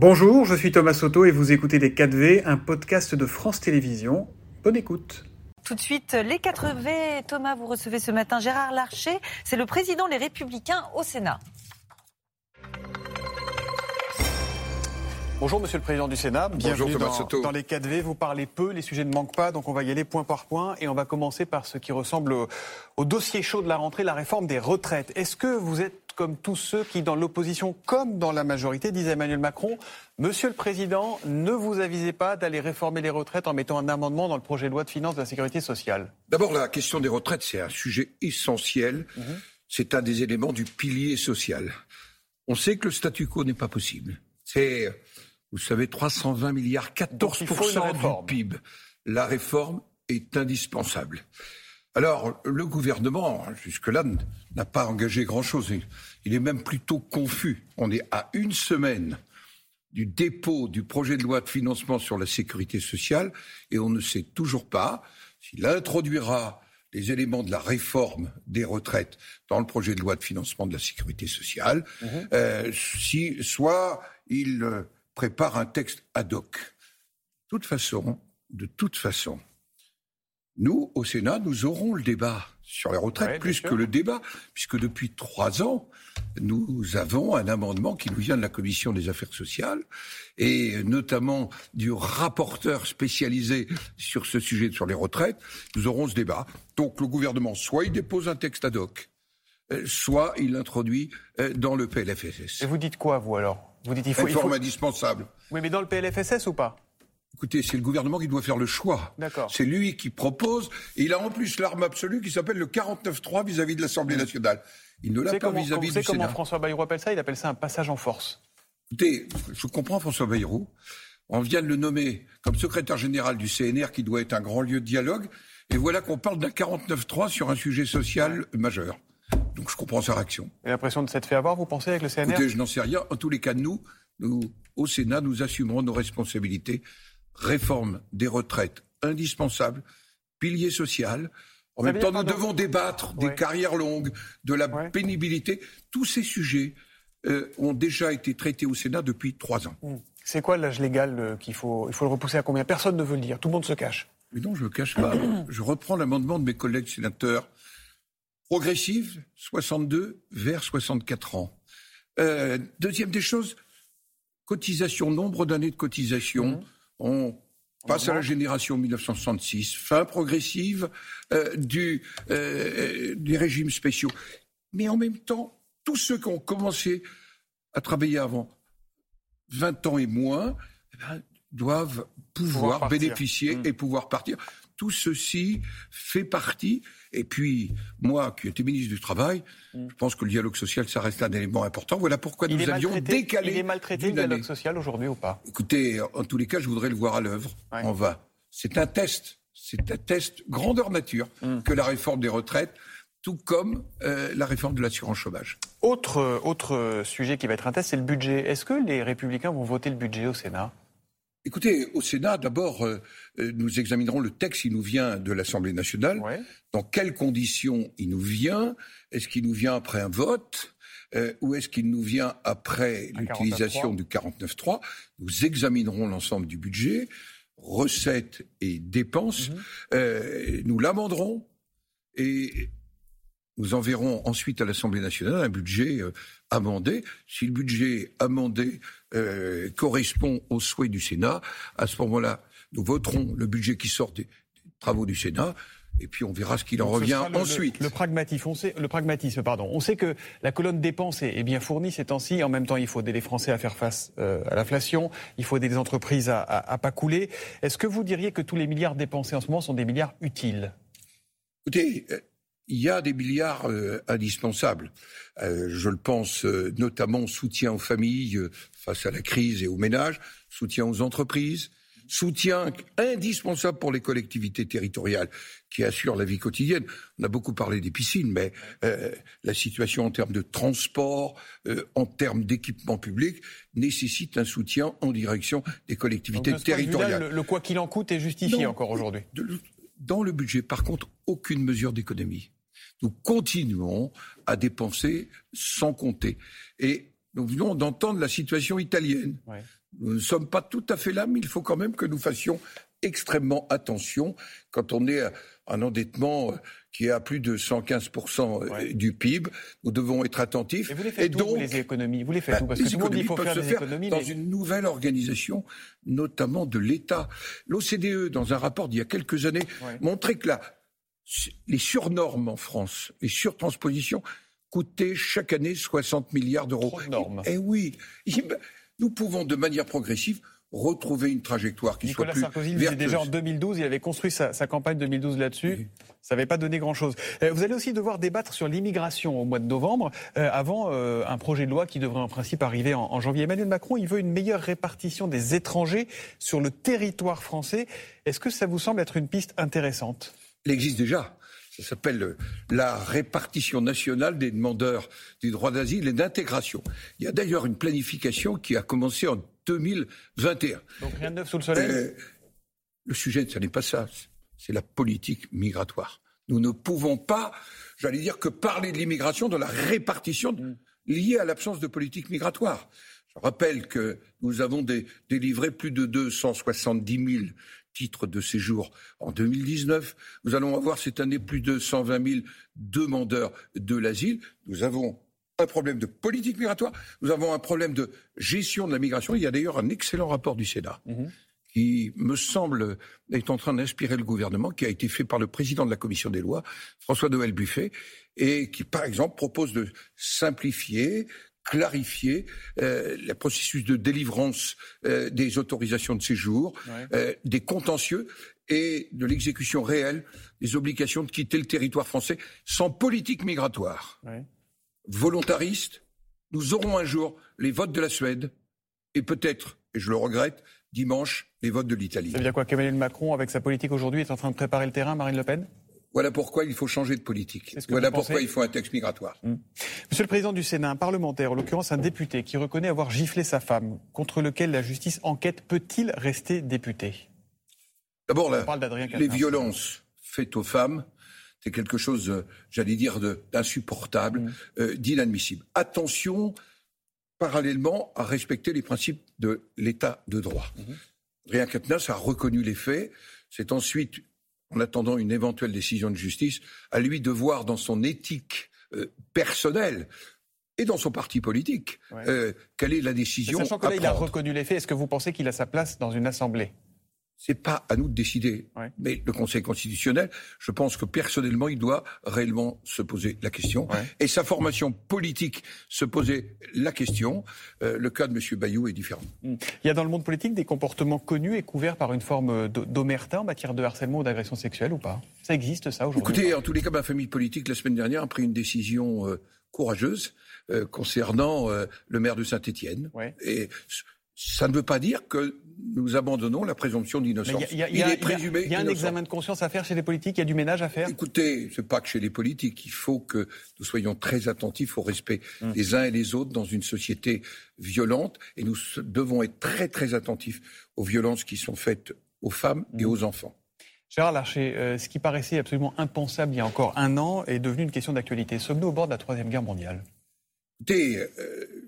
Bonjour, je suis Thomas Soto et vous écoutez Les 4V, un podcast de France Télévisions. Bonne écoute. Tout de suite, les 4V. Thomas, vous recevez ce matin Gérard Larcher, c'est le président des Républicains au Sénat. Bonjour Monsieur le Président du Sénat, bienvenue dans, dans, les 4V. Vous parlez peu, les sujets ne manquent pas, donc on va y aller point par point et on va commencer par ce qui ressemble au, dossier chaud de la rentrée, la réforme des retraites. Est-ce que vous êtes comme tous ceux qui, dans l'opposition comme dans la majorité, disent Emmanuel Macron, Monsieur le Président, ne vous avisez pas d'aller réformer les retraites en mettant un amendement dans le projet de loi de finances de la sécurité sociale? D'abord, la question des retraites, c'est un sujet essentiel. Mhm. C'est un des éléments du pilier social. On sait que le statu quo n'est pas possible. C'est vous savez, 320 milliards, 14% du PIB. La réforme est indispensable. Alors, le gouvernement, jusque-là, n'a pas engagé grand-chose. Il est même plutôt confus. On est à une semaine du dépôt du projet de loi de financement sur la sécurité sociale et on ne sait toujours pas s'il introduira les éléments de la réforme des retraites dans le projet de loi de financement de la sécurité sociale, mmh. euh, si soit il euh, prépare un texte ad hoc. De toute façon, de toute façon, nous, au Sénat, nous aurons le débat sur les retraites, plus que le débat, puisque depuis trois ans, nous avons un amendement qui nous vient de la Commission des affaires sociales, et notamment du rapporteur spécialisé sur ce sujet sur les retraites. Nous aurons ce débat. Donc le gouvernement, soit il dépose un texte ad hoc, euh, soit il l'introduit euh, dans le PLFSS. Et vous dites quoi, vous alors? Vous dites il faut. Réforme indispensable. Oui, mais dans le PLFSS ou pas? Écoutez, c'est le gouvernement qui doit faire le choix. D'accord. C'est lui qui propose. Et il a en plus l'arme absolue qui s'appelle le 49-3 vis-à-vis de l'Assemblée mmh. nationale. Il ne l'a pas vis-à-vis du Sénat. Vous savez comment François Bayrou appelle ça? Il appelle ça un passage en force. Écoutez, je comprends François Bayrou. On vient de le nommer comme secrétaire général du CNR qui doit être un grand lieu de dialogue. Et voilà qu'on parle d'un 49-3 sur un sujet social majeur. Donc je comprends sa réaction. Et l'impression de s'être fait avoir, vous pensez, avec le CNR Écoutez, je n'en sais rien. En tous les cas, nous, nous, au Sénat, nous assumerons nos responsabilités. Réforme des retraites indispensable, pilier social. En même temps, nous devons débattre des carrières longues, de la pénibilité. Tous ces sujets euh, ont déjà été traités au Sénat depuis trois ans. Hmm. C'est quoi l'âge légal euh, qu'il faut, il faut le repousser à combien? Personne ne veut le dire. Tout le monde se cache. Mais non, je ne le cache pas. je reprends l'amendement de mes collègues sénateurs progressive, 62 vers 64 ans. Euh, deuxième des choses, cotisation, nombre d'années de cotisation. Mmh. On passe à la génération 1966, fin progressive euh, du, euh, des régimes spéciaux. Mais en même temps, tous ceux qui ont commencé à travailler avant 20 ans et moins eh ben, doivent pouvoir, bénéficier mmh. et pouvoir partir. Tout ceci fait partie et puis, moi, qui étais ministre du Travail, mm. je pense que le dialogue social, ça reste un élément important. Voilà pourquoi nous avions décalé. Il est maltraité le dialogue social aujourd'hui ou pas? Écoutez, en tous les cas, je voudrais le voir à l'œuvre. On va. C'est un test. C'est un test grandeur nature mm. que la réforme des retraites tout comme euh, la réforme de l'assurance chômage. Autre, autre sujet qui va être un test, c'est le budget. Est-ce que les républicains vont voter le budget au Sénat? Écoutez, au Sénat, d'abord, euh, euh, nous examinerons le texte qui nous vient de l'Assemblée nationale. Dans quelles conditions il nous vient? Est-ce qu'il nous vient après un vote? Euh, ou est-ce qu'il nous vient après l'utilisation du 49.3 Nous examinerons l'ensemble du budget, recettes et dépenses. Mhm. nous l'amenderons et nous enverrons ensuite à l'Assemblée nationale un budget euh, amendé. Si le budget amendé euh, correspond aux souhaits du Sénat, à ce moment-là, nous voterons le budget qui sort des, travaux du Sénat. Et puis on verra ce qu'il en revient ensuite. Le, pragmatisme, on sait, le pragmatisme, pardon. On sait que la colonne dépenses est, bien fournie ces temps-ci. En même temps, il faut aider les Français à faire face euh, à l'inflation. Il faut aider les entreprises à, à, pas couler. Est-ce que vous diriez que tous les milliards dépensés en ce moment sont des milliards utiles? Écoutez, il y a des milliards euh, indispensables. Euh, je le pense euh, notamment soutien aux familles face à la crise et aux ménages, soutien aux entreprises, soutien indispensable pour les collectivités territoriales qui assurent la vie quotidienne. On a beaucoup parlé des piscines, mais la situation en termes de transport, en termes d'équipement public, nécessite un soutien en direction des collectivités territoriales. le, quoi qu'il en coûte est justifié encore aujourd'hui. Dans le budget, par contre, aucune mesure d'économie nous continuons à dépenser sans compter. Et nous venons d'entendre la situation italienne. Nous ne sommes pas tout à fait là, mais il faut quand même que nous fassions extrêmement attention quand on est un endettement euh, qui est à plus de 115% euh, du PIB. Nous devons être attentifs. Et vous les faites donc, les économies? Vous les faites bah, Parce que tout le monde dit faut faire des économies. Dans une nouvelle organisation, notamment de l'État. L'OCDE, dans un rapport d'il y a quelques années, montrait que la, les surnormes en France, les surtranspositions, coûtaient chaque année 60 milliards d'euros. Et, et oui, nous pouvons de manière progressive retrouver une trajectoire qui soit plus Sarkozy le déjà en 2012, il avait construit sa, campagne 2012 là-dessus. Ça n'avait pas donné grand-chose. Euh, vous allez aussi devoir débattre sur l'immigration au mois de novembre, euh, avant euh, un projet de loi qui devrait en principe arriver en, janvier. Emmanuel Macron, il veut une meilleure répartition des étrangers sur le territoire français. Est-ce que ça vous semble être une piste intéressante? Il existe déjà. Ça s'appelle la répartition nationale des demandeurs du droit d'asile et d'intégration. Il y a d'ailleurs une planification qui a commencé en 2021. Donc rien de neuf sous le soleil? Euh, Le sujet, ce n'est pas ça. C'est la politique migratoire. Nous ne pouvons pas, j'allais dire, que parler de l'immigration, de la répartition mm. liée à l'absence de politique migratoire. Je rappelle que nous avons délivré plus de 270 000 titres de séjour en 2019. Nous allons avoir cette année plus de 120 000 demandeurs de l'asile. Nous avons un problème de politique migratoire, nous avons un problème de gestion de la migration. Il y a d'ailleurs un excellent rapport du Sénat. Mhm. qui me semble est en train d'inspirer le gouvernement, qui a été fait par le président de la commission des lois, François-Noël Buffet, et qui, par exemple, propose de simplifier, clarifier euh, le processus de délivrance euh, des autorisations de séjour, euh, des contentieux et de l'exécution réelle des obligations de quitter le territoire français sans politique migratoire. Volontariste, nous aurons un jour les votes de la Suède et peut-être, et je le regrette, dimanche, les votes de l'Italie. Ça veut dire quoi qu'Emmanuel Macron, avec sa politique aujourd'hui, est en train de préparer le terrain, Marine Le Pen? Voilà pourquoi il faut changer de politique. Voilà pourquoi il faut un texte migratoire. Hmm. Monsieur le Président du Sénat, un parlementaire, en l'occurrence un député, qui reconnaît avoir giflé sa femme, contre lequel la justice enquête, peut-il rester député? D'abord, les violences faites aux femmes c'est quelque chose, euh, j'allais dire, d'insupportable, mmh. euh, d'inadmissible. Attention, parallèlement, à respecter les principes de l'état de droit. Mmh. Rien a reconnu les faits. C'est ensuite, en attendant une éventuelle décision de justice, à lui de voir dans son éthique euh, personnelle et dans son parti politique quelle est la décision. Sachant que là, il a reconnu les faits, est-ce que vous pensez qu'il a sa place dans une assemblée? C'est pas à nous de décider. Mais le Conseil constitutionnel, je pense que personnellement, il doit réellement se poser la question. Et sa formation politique se poser la question. Euh, le cas de M. Bayou est différent. Hmm. Il y a dans le monde politique des comportements connus et couverts par une forme d'omerta en matière de harcèlement ou d'agression sexuelle ou pas? Ça existe, ça, aujourd'hui? Écoutez, en tous les cas, ma famille politique, la semaine dernière, a pris une décision euh, courageuse euh, concernant le maire de Saint-Étienne. Et ça ne veut pas dire que nous abandonnons la présomption d'innocence. Il, est présumé. Il y a, un examen de conscience à faire chez les politiques. Il y a du ménage à faire? Écoutez, c'est pas que chez les politiques. Il faut que nous soyons très attentifs au respect hum. des uns et des autres dans une société violente, et nous devons être très très attentifs aux violences qui sont faites aux femmes et hum. aux enfants. Gérard Larcher, euh, ce qui paraissait absolument impensable il y a encore un an est devenu une question d'actualité. Sommes-nous au bord de la troisième guerre mondiale? Écoutez, euh,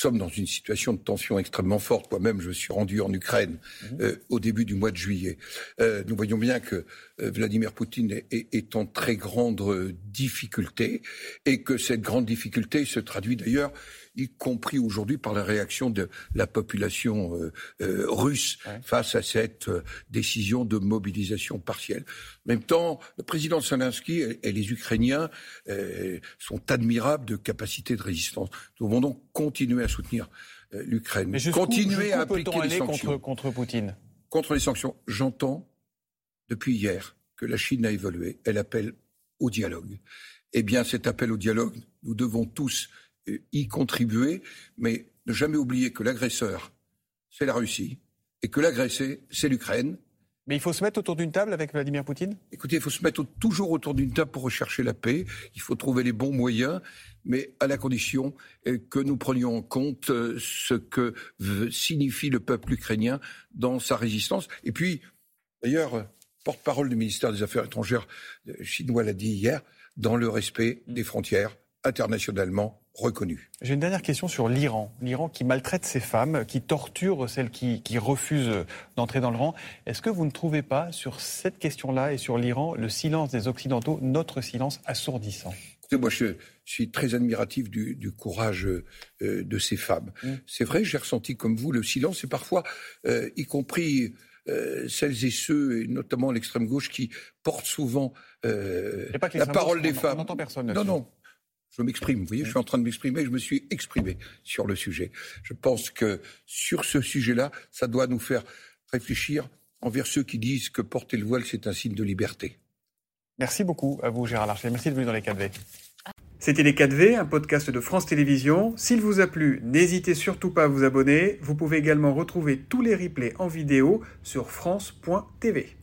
sommes dans une situation de tension extrêmement forte. Moi-même, je me suis rendu en Ukraine mhm. euh, au début du mois de juillet. Euh, nous voyons bien que euh, Vladimir Poutine est, est, en très grande difficulté et que cette grande difficulté se traduit d'ailleurs y compris aujourd'hui par la réaction de la population euh, euh, russe face à cette euh, décision de mobilisation partielle. En même temps, le président Zelensky et, les Ukrainiens sont admirables de capacité de résistance. Nous devons donc continuer à soutenir l'Ukraine, continuer à appliquer les sanctions contre, contre Poutine? Contre les sanctions, j'entends depuis hier que la Chine a évolué. Elle appelle au dialogue. Eh bien, cet appel au dialogue, nous devons tous y contribuer, mais ne jamais oublier que l'agresseur, c'est la Russie, et que l'agressé, c'est l'Ukraine. Mais il faut se mettre autour d'une table avec Vladimir Poutine? Écoutez, il faut se mettre toujours autour d'une table pour rechercher la paix. Il faut trouver les bons moyens, mais à la condition euh, que nous prenions en compte euh, ce que signifie le peuple ukrainien dans sa résistance. Et puis, d'ailleurs, porte-parole du ministère des Affaires étrangères chinois l'a dit hier, dans le respect des frontières internationalement J'ai une dernière question sur l'Iran. L'Iran qui maltraite ses femmes, qui torture celles qui, qui refusent d'entrer dans le rang. Est-ce que vous ne trouvez pas, sur cette question-là et sur l'Iran, le silence des Occidentaux, notre silence assourdissant? Moi, je suis très admiratif du, courage euh, de ces femmes. Mm. C'est vrai, j'ai ressenti comme vous le silence et parfois, euh, y compris euh, celles et ceux, et notamment l'extrême gauche, qui portent souvent la parole des femmes. On personne. Non, non. Je m'exprime. Vous voyez, je suis en train de m'exprimer. Je me suis exprimé sur le sujet. Je pense que sur ce sujet-là, ça doit nous faire réfléchir envers ceux qui disent que porter le voile, c'est un signe de liberté. Merci beaucoup à vous, Gérard Larcher. Merci de venir dans les 4V. C'était Les 4V, un podcast de France Télévisions. S'il vous a plu, n'hésitez surtout pas à vous abonner. Vous pouvez également retrouver tous les replays en vidéo sur France.tv.